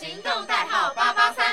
行动代号八八三。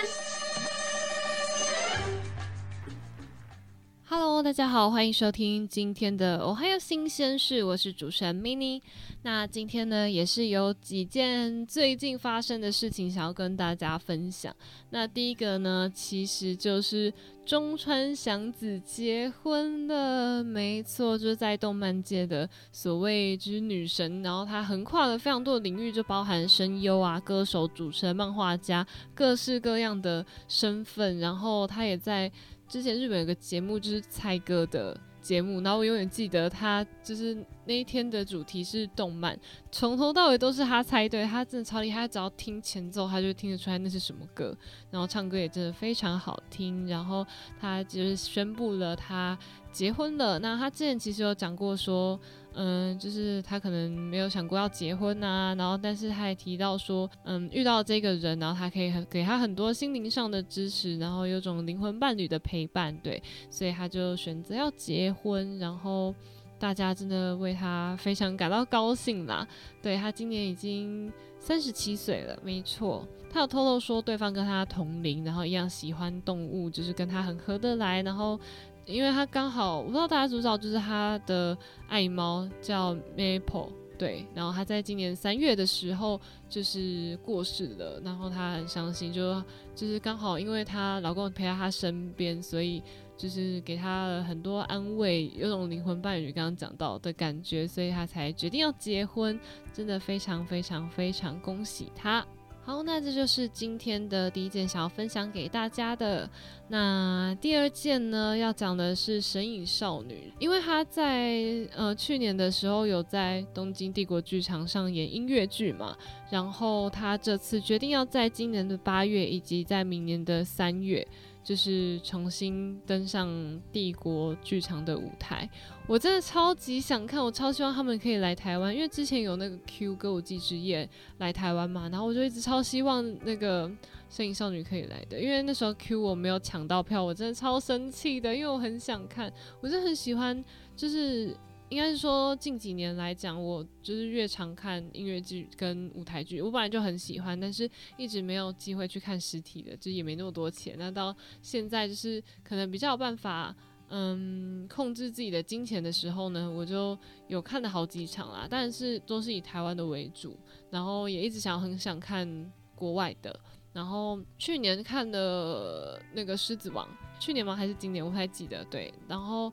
Hello，大家好，欢迎收听今天的《我还有新鲜事》，我是主持人 Mini。那今天呢，也是有几件最近发生的事情想要跟大家分享。那第一个呢，其实就是中川祥子结婚了，没错，就是在动漫界的所谓之女神。然后她横跨了非常多的领域，就包含声优啊、歌手、主持人、漫画家，各式各样的身份。然后她也在。之前日本有个节目，就是猜歌的节目，然后我永远记得他就是那一天的主题是动漫，从头到尾都是他猜对，他真的超厉害，只要听前奏，他就听得出来那是什么歌，然后唱歌也真的非常好听，然后他就是宣布了他结婚了，那他之前其实有讲过说。嗯，就是他可能没有想过要结婚呐，然后但是他也提到说，嗯，遇到这个人，然后他可以很给他很多心灵上的支持，然后有种灵魂伴侣的陪伴，对，所以他就选择要结婚，然后大家真的为他非常感到高兴啦。对他今年已经三十七岁了，没错，他有透露说对方跟他同龄，然后一样喜欢动物，就是跟他很合得来，然后。因为他刚好，我不知道大家知不知道，就是他的爱猫叫 Maple，对，然后他在今年三月的时候就是过世了，然后他很伤心，就就是刚好因为她老公陪在她身边，所以就是给她了很多安慰，有种灵魂伴侣刚刚讲到的感觉，所以她才决定要结婚，真的非常非常非常恭喜她。好，那这就是今天的第一件想要分享给大家的。那第二件呢，要讲的是《神隐少女》，因为她在呃去年的时候有在东京帝国剧场上演音乐剧嘛，然后她这次决定要在今年的八月以及在明年的三月。就是重新登上帝国剧场的舞台，我真的超级想看，我超希望他们可以来台湾，因为之前有那个 Q 歌舞伎之夜来台湾嘛，然后我就一直超希望那个摄影少女可以来的，因为那时候 Q 我没有抢到票，我真的超生气的，因为我很想看，我就很喜欢，就是。应该是说近几年来讲，我就是越常看音乐剧跟舞台剧。我本来就很喜欢，但是一直没有机会去看实体的，就也没那么多钱。那到现在就是可能比较有办法，嗯，控制自己的金钱的时候呢，我就有看了好几场啦。但是都是以台湾的为主，然后也一直想很想看国外的。然后去年看的那个《狮子王》，去年吗？还是今年？我不太记得。对，然后。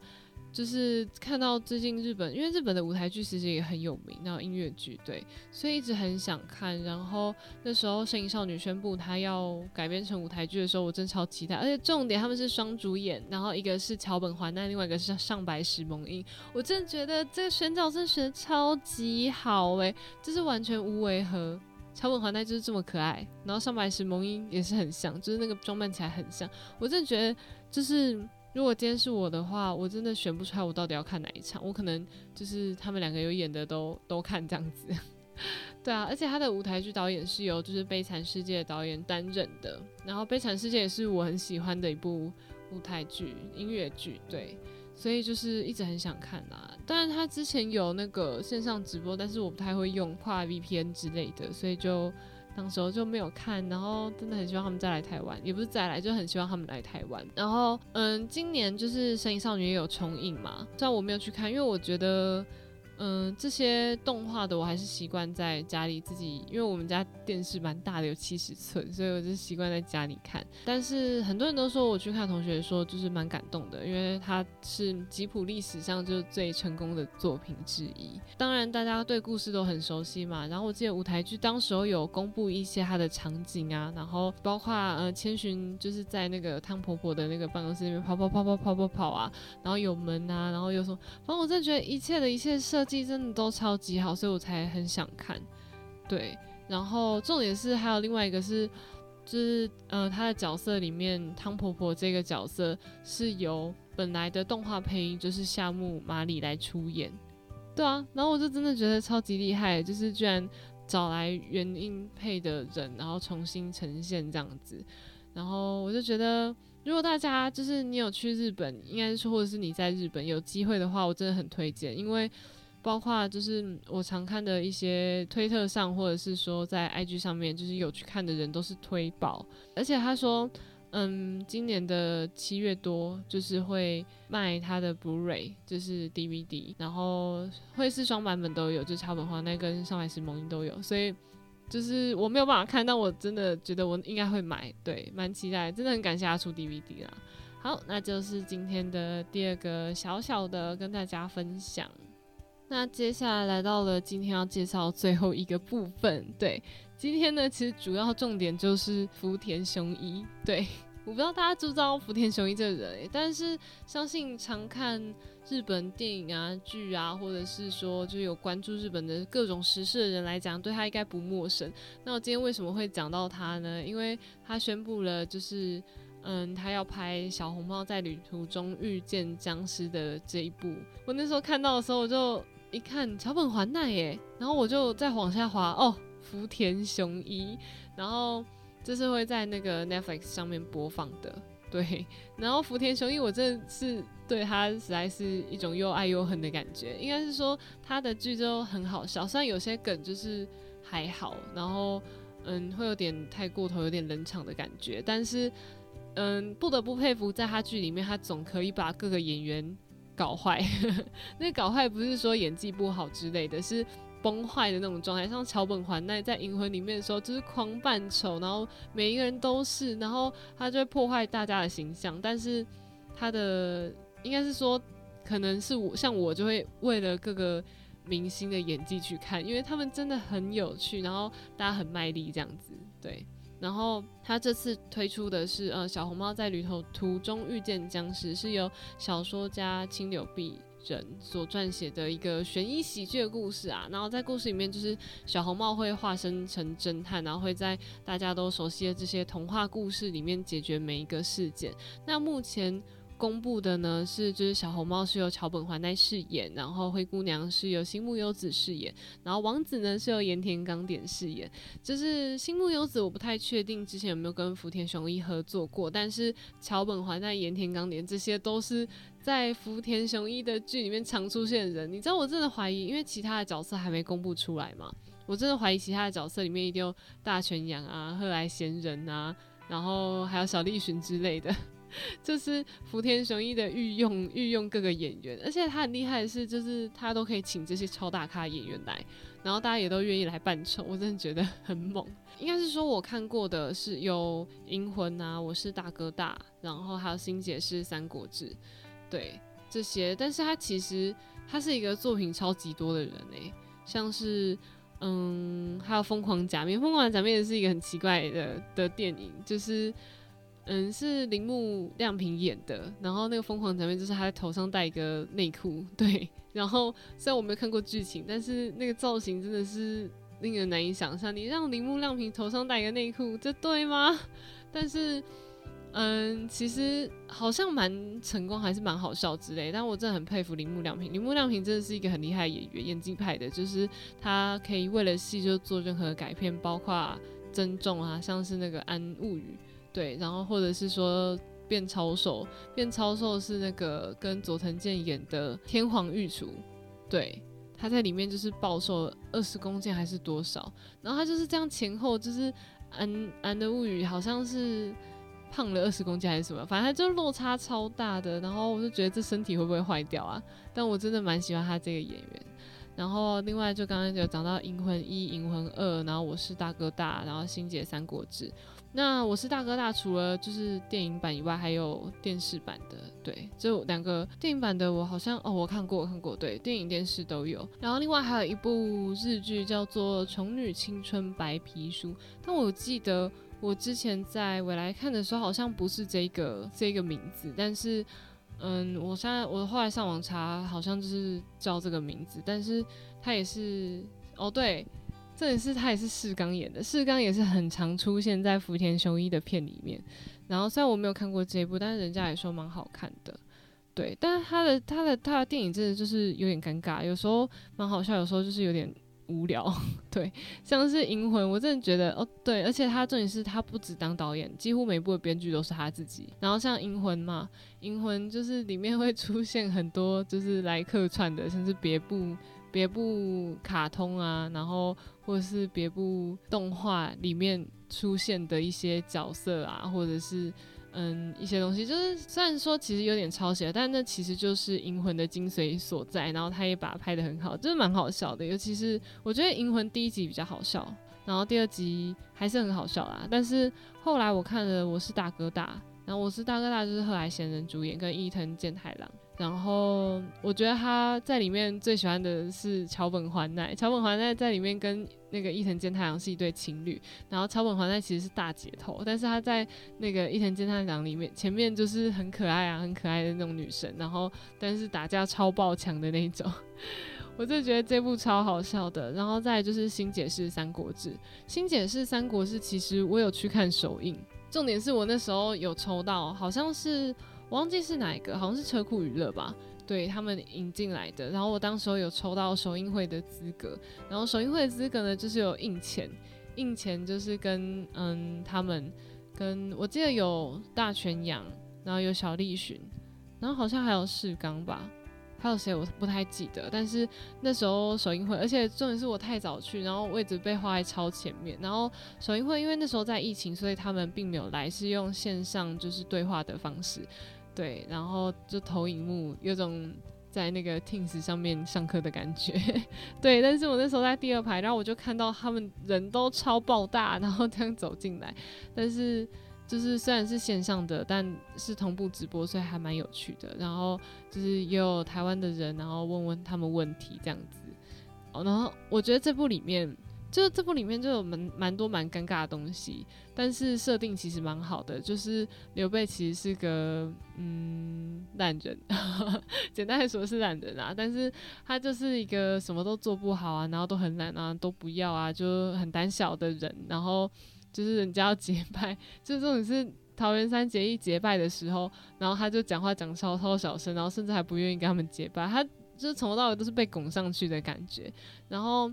就是看到最近日本，因为日本的舞台剧其实也很有名，那音乐剧对，所以一直很想看。然后那时候《摄影少女》宣布她要改编成舞台剧的时候，我真超期待。而且重点他们是双主演，然后一个是桥本环奈，另外一个是上白石萌音。我真的觉得这个选角真选的超级好诶，就是完全无违和。桥本环奈就是这么可爱，然后上白石萌音也是很像，就是那个装扮起来很像。我真的觉得就是。如果今天是我的话，我真的选不出来我到底要看哪一场。我可能就是他们两个有演的都都看这样子。对啊，而且他的舞台剧导演是由就是《悲惨世界》导演担任的。然后《悲惨世界》也是我很喜欢的一部舞台剧音乐剧，对，所以就是一直很想看啊。当然他之前有那个线上直播，但是我不太会用跨 VPN 之类的，所以就。当时候就没有看，然后真的很希望他们再来台湾，也不是再来，就很希望他们来台湾。然后，嗯，今年就是《神隐少女》也有重映嘛，虽然我没有去看，因为我觉得。嗯，这些动画的我还是习惯在家里自己，因为我们家电视蛮大的，有七十寸，所以我就习惯在家里看。但是很多人都说我去看，同学说就是蛮感动的，因为它是吉普历史上就最成功的作品之一。当然大家对故事都很熟悉嘛。然后我记得舞台剧当时候有公布一些它的场景啊，然后包括呃千寻就是在那个汤婆婆的那个办公室里面跑跑跑跑跑跑跑啊，然后有门啊，然后又说，反正我真的觉得一切的一切设。季真的都超级好，所以我才很想看。对，然后重点是还有另外一个是，就是呃，他的角色里面汤婆婆这个角色是由本来的动画配音就是夏目麻里来出演。对啊，然后我就真的觉得超级厉害，就是居然找来原音配的人，然后重新呈现这样子。然后我就觉得，如果大家就是你有去日本，应该是或者是你在日本有机会的话，我真的很推荐，因为。包括就是我常看的一些推特上，或者是说在 IG 上面，就是有去看的人都是推爆，而且他说，嗯，今年的七月多就是会卖他的 Blu-ray，就是 DVD，然后会是双版本都有，就是桥本环奈跟上海石萌音都有，所以就是我没有办法看，但我真的觉得我应该会买，对，蛮期待，真的很感谢他出 DVD 啦。好，那就是今天的第二个小小的跟大家分享。那接下来来到了今天要介绍最后一个部分。对，今天呢，其实主要重点就是福田雄一。对，我不知道大家知不知道福田雄一这个人，但是相信常看日本电影啊、剧啊，或者是说就有关注日本的各种时事的人来讲，对他应该不陌生。那我今天为什么会讲到他呢？因为他宣布了，就是。嗯，他要拍《小红帽在旅途中遇见僵尸》的这一部，我那时候看到的时候，我就一看桥本环奈耶，然后我就再往下滑，哦，福田雄一，然后这是会在那个 Netflix 上面播放的，对，然后福田雄一，我真的是对他实在是一种又爱又恨的感觉，应该是说他的剧就很好笑，虽然有些梗就是还好，然后嗯，会有点太过头，有点冷场的感觉，但是。嗯，不得不佩服，在他剧里面，他总可以把各个演员搞坏。那搞坏不是说演技不好之类的，是崩坏的那种状态。像桥本环奈在《银魂》里面的时候，就是狂扮丑，然后每一个人都是，然后他就会破坏大家的形象。但是他的应该是说，可能是我像我就会为了各个明星的演技去看，因为他们真的很有趣，然后大家很卖力这样子，对。然后他这次推出的是，呃，小红帽在旅途途中遇见僵尸，是由小说家青柳碧人所撰写的一个悬疑喜剧的故事啊。然后在故事里面，就是小红帽会化身成侦探，然后会在大家都熟悉的这些童话故事里面解决每一个事件。那目前。公布的呢是，就是小红帽是由桥本环奈饰演，然后灰姑娘是由新木优子饰演，然后王子呢是由盐田刚典饰演。就是新木优子，我不太确定之前有没有跟福田雄一合作过，但是桥本环奈、盐田刚典这些都是在福田雄一的剧里面常出现的人。你知道我真的怀疑，因为其他的角色还没公布出来嘛，我真的怀疑其他的角色里面一定有大泉洋啊、贺来贤人啊，然后还有小栗旬之类的。就是福田雄一的御用御用各个演员，而且他很厉害的是，就是他都可以请这些超大咖演员来，然后大家也都愿意来扮丑，我真的觉得很猛。应该是说我看过的是有《银魂》啊，《我是大哥大》，然后还有《新解释三国志》，对这些。但是他其实他是一个作品超级多的人诶，像是嗯，还有《疯狂假面》，《疯狂假面》也是一个很奇怪的的电影，就是。嗯，是铃木亮平演的，然后那个疯狂场面就是他在头上戴一个内裤，对，然后虽然我没有看过剧情，但是那个造型真的是令人难以想象。你让铃木亮平头上戴一个内裤，这对吗？但是，嗯，其实好像蛮成功，还是蛮好笑之类。但我真的很佩服铃木亮平，铃木亮平真的是一个很厉害的演员，演技派的，就是他可以为了戏就做任何改变，包括增重啊，像是那个《安物语》。对，然后或者是说变超瘦，变超瘦是那个跟佐藤健演的天皇御厨，对，他在里面就是暴瘦二十公斤还是多少，然后他就是这样前后就是安安的物语好像是胖了二十公斤还是什么，反正他就落差超大的，然后我就觉得这身体会不会坏掉啊？但我真的蛮喜欢他这个演员。然后另外就刚刚有讲到《银魂一》《银魂二》，然后我是大哥大，然后《星姐三国志》。那我是大哥大，除了就是电影版以外，还有电视版的，对，这两个电影版的我好像哦，我看过，看过，对，电影电视都有。然后另外还有一部日剧叫做《宠女青春白皮书》，但我记得我之前在未来看的时候，好像不是这个这个名字，但是嗯，我现在我后来上网查，好像就是叫这个名字，但是它也是哦，对。这也是他也是世刚演的，世刚也是很常出现在福田雄一的片里面。然后虽然我没有看过这一部，但是人家也说蛮好看的。对，但是他的他的他的电影真的就是有点尴尬，有时候蛮好笑，有时候就是有点无聊。对，像是《银魂》，我真的觉得哦，对，而且他重点是他不止当导演，几乎每部的编剧都是他自己。然后像《银魂》嘛，《银魂》就是里面会出现很多就是来客串的，甚至别部。别部卡通啊，然后或者是别部动画里面出现的一些角色啊，或者是嗯一些东西，就是虽然说其实有点抄袭，但那其实就是《银魂》的精髓所在。然后他也把它拍的很好，就是蛮好笑的。尤其是我觉得《银魂》第一集比较好笑，然后第二集还是很好笑啦。但是后来我看了《我是大哥大》，然后《我是大哥大》就是贺来贤人主演，跟伊藤健太郎。然后我觉得他在里面最喜欢的是桥本环奈，桥本环奈在里面跟那个伊藤健太郎是一对情侣，然后桥本环奈其实是大姐头，但是她在那个伊藤健太郎里面前面就是很可爱啊，很可爱的那种女生，然后但是打架超爆强的那种，我就觉得这部超好笑的。然后再就是新解释三国志，新解释三国志其实我有去看首映，重点是我那时候有抽到，好像是。忘记是哪一个，好像是车库娱乐吧，对他们引进来的。然后我当时候有抽到首映会的资格，然后首映会的资格呢，就是有印钱，印钱就是跟嗯他们跟我记得有大泉洋，然后有小栗旬，然后好像还有世刚吧，还有谁我不太记得。但是那时候首映会，而且重点是我太早去，然后位置被画在超前面。然后首映会因为那时候在疫情，所以他们并没有来，是用线上就是对话的方式。对，然后就投影幕，有种在那个 Teams 上面上课的感觉。对，但是我那时候在第二排，然后我就看到他们人都超爆大，然后这样走进来。但是就是虽然是线上的，但是同步直播，所以还蛮有趣的。然后就是也有台湾的人，然后问问他们问题这样子。哦，然后我觉得这部里面。就这部里面就有蛮蛮多蛮尴尬的东西，但是设定其实蛮好的。就是刘备其实是个嗯烂人，简单来说是烂人啊。但是他就是一个什么都做不好啊，然后都很懒啊，都不要啊，就很胆小的人。然后就是人家要结拜，就这种是桃园三结义结拜的时候，然后他就讲话讲超超小声，然后甚至还不愿意跟他们结拜，他就是从头到尾都是被拱上去的感觉，然后。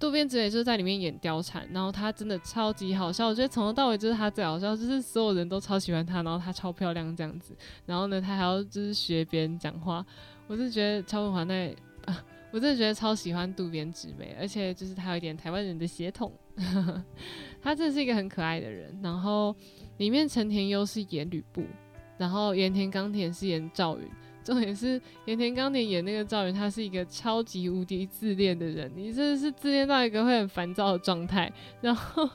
渡边直也就在里面演貂蝉，然后他真的超级好笑，我觉得从头到尾就是他最好笑，就是所有人都超喜欢她，然后她超漂亮这样子，然后呢，她还要就是学别人讲话，我是觉得超文华那，我真的觉得超喜欢渡边直美，而且就是她有一点台湾人的血统，她真的是一个很可爱的人。然后里面陈田优是演吕布，然后盐田刚田是演赵云。重点是盐田刚典演那个赵云，他是一个超级无敌自恋的人，你真的是自恋到一个会很烦躁的状态。然后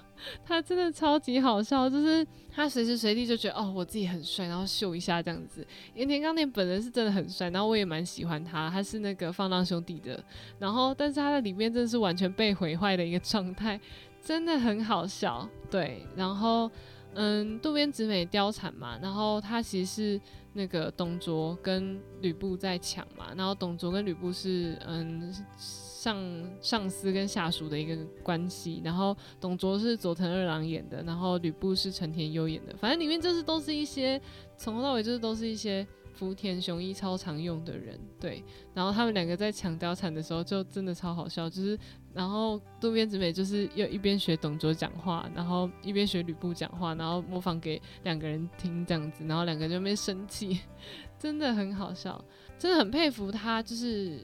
他真的超级好笑，就是他随时随地就觉得哦，我自己很帅，然后秀一下这样子。盐田刚典本人是真的很帅，然后我也蛮喜欢他，他是那个放浪兄弟的。然后但是他在里面真的是完全被毁坏的一个状态，真的很好笑。对，然后嗯，渡边直美貂蝉嘛，然后他其实是。那个董卓跟吕布在抢嘛，然后董卓跟吕布是嗯上上司跟下属的一个关系，然后董卓是佐藤二郎演的，然后吕布是成田优演的，反正里面就是都是一些从头到尾就是都是一些。福田雄一超常用的人，对，然后他们两个在抢貂蝉的时候就真的超好笑，就是然后渡边直美就是又一边学董卓讲话，然后一边学吕布讲话，然后模仿给两个人听这样子，然后两个人就没生气，真的很好笑，真的很佩服他，就是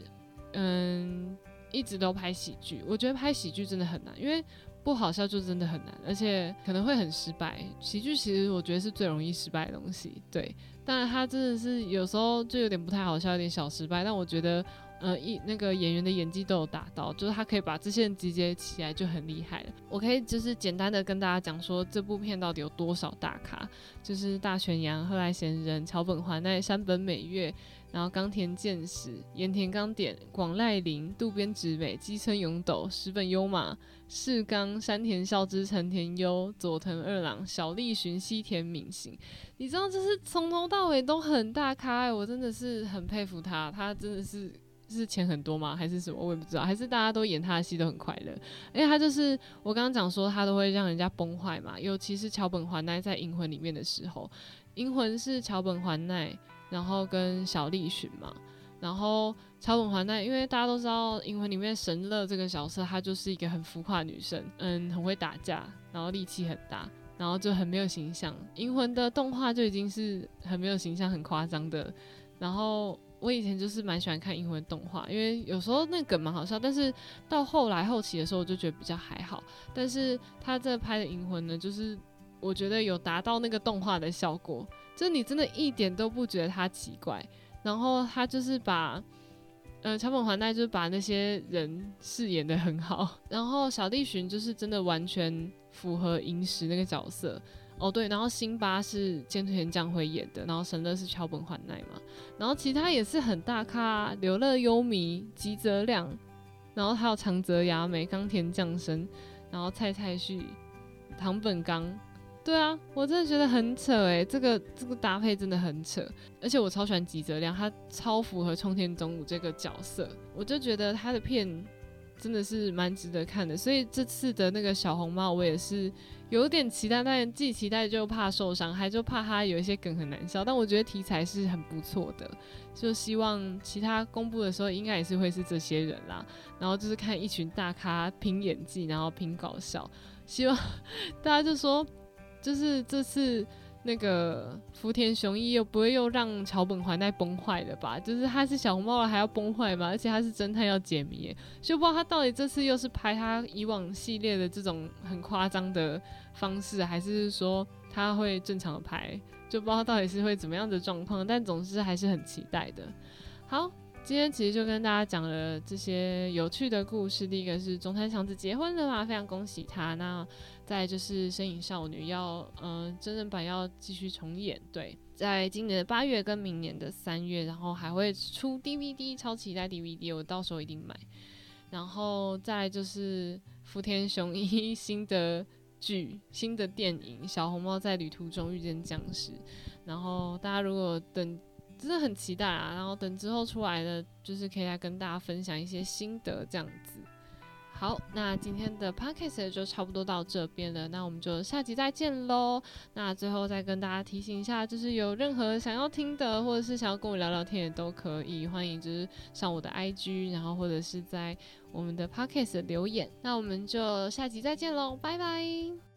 嗯一直都拍喜剧，我觉得拍喜剧真的很难，因为。不好笑就真的很难，而且可能会很失败。喜剧其实我觉得是最容易失败的东西，对。但他真的是有时候就有点不太好笑，有点小失败。但我觉得，呃，一那个演员的演技都有达到，就是他可以把这些人集结起来就很厉害了。我可以就是简单的跟大家讲说，这部片到底有多少大咖，就是大泉洋、贺来贤人、桥本环奈、山本美月。然后冈田健史、盐田刚典、广濑铃、渡边直美、基村勇斗、石本优马、世冈、山田孝之、陈田优、佐藤二郎、小栗旬、西田敏行，你知道，就是从头到尾都很大咖，我真的是很佩服他。他真的是是钱很多吗？还是什么？我也不知道。还是大家都演他的戏都很快乐？因为他就是我刚刚讲说，他都会让人家崩坏嘛。尤其是桥本环奈在《银魂》里面的时候，《银魂》是桥本环奈。然后跟小栗旬嘛，然后桥本环奈，因为大家都知道《银魂》里面神乐这个角色，她就是一个很浮夸女生，嗯，很会打架，然后力气很大，然后就很没有形象。《银魂》的动画就已经是很没有形象、很夸张的。然后我以前就是蛮喜欢看银魂动画，因为有时候那梗蛮好笑，但是到后来后期的时候，我就觉得比较还好。但是他这拍的银魂呢，就是我觉得有达到那个动画的效果，就你真的一点都不觉得他奇怪。然后他就是把，呃，桥本环奈就是把那些人饰演的很好，然后小栗旬就是真的完全符合银石那个角色。哦对，然后辛巴是菅田将晖演的，然后神乐是桥本环奈嘛，然后其他也是很大咖，柳乐优弥、吉泽亮，然后还有长泽雅美、冈田将生，然后蔡蔡旭、唐本刚，对啊，我真的觉得很扯诶，这个这个搭配真的很扯，而且我超喜欢吉泽亮，他超符合冲田中武这个角色，我就觉得他的片真的是蛮值得看的，所以这次的那个小红帽我也是。有点期待，但既期待就怕受伤，还就怕他有一些梗很难笑。但我觉得题材是很不错的，就希望其他公布的时候应该也是会是这些人啦。然后就是看一群大咖拼演技，然后拼搞笑。希望大家就说，就是这次。那个福田雄一又不会又让桥本环奈崩坏了吧？就是他是小红帽了还要崩坏吗？而且他是侦探要解谜，就不知道他到底这次又是拍他以往系列的这种很夸张的方式，还是说他会正常的拍？就不知道到底是会怎么样的状况，但总之还是很期待的。好。今天其实就跟大家讲了这些有趣的故事。第一个是中山祥子结婚了嘛，非常恭喜他。那再就是《身影少女》要嗯真人版要继续重演，对，在今年的八月跟明年的三月，然后还会出 DVD，超期待 DVD，我到时候一定买。然后再就是福田雄一 新的剧、新的电影《小红帽在旅途中遇见僵尸》，然后大家如果等。真的很期待啊！然后等之后出来的，就是可以来跟大家分享一些心得这样子。好，那今天的 podcast 就差不多到这边了，那我们就下集再见喽。那最后再跟大家提醒一下，就是有任何想要听的，或者是想要跟我聊聊天，也都可以，欢迎就是上我的 IG，然后或者是在我们的 podcast 留言。那我们就下集再见喽，拜拜。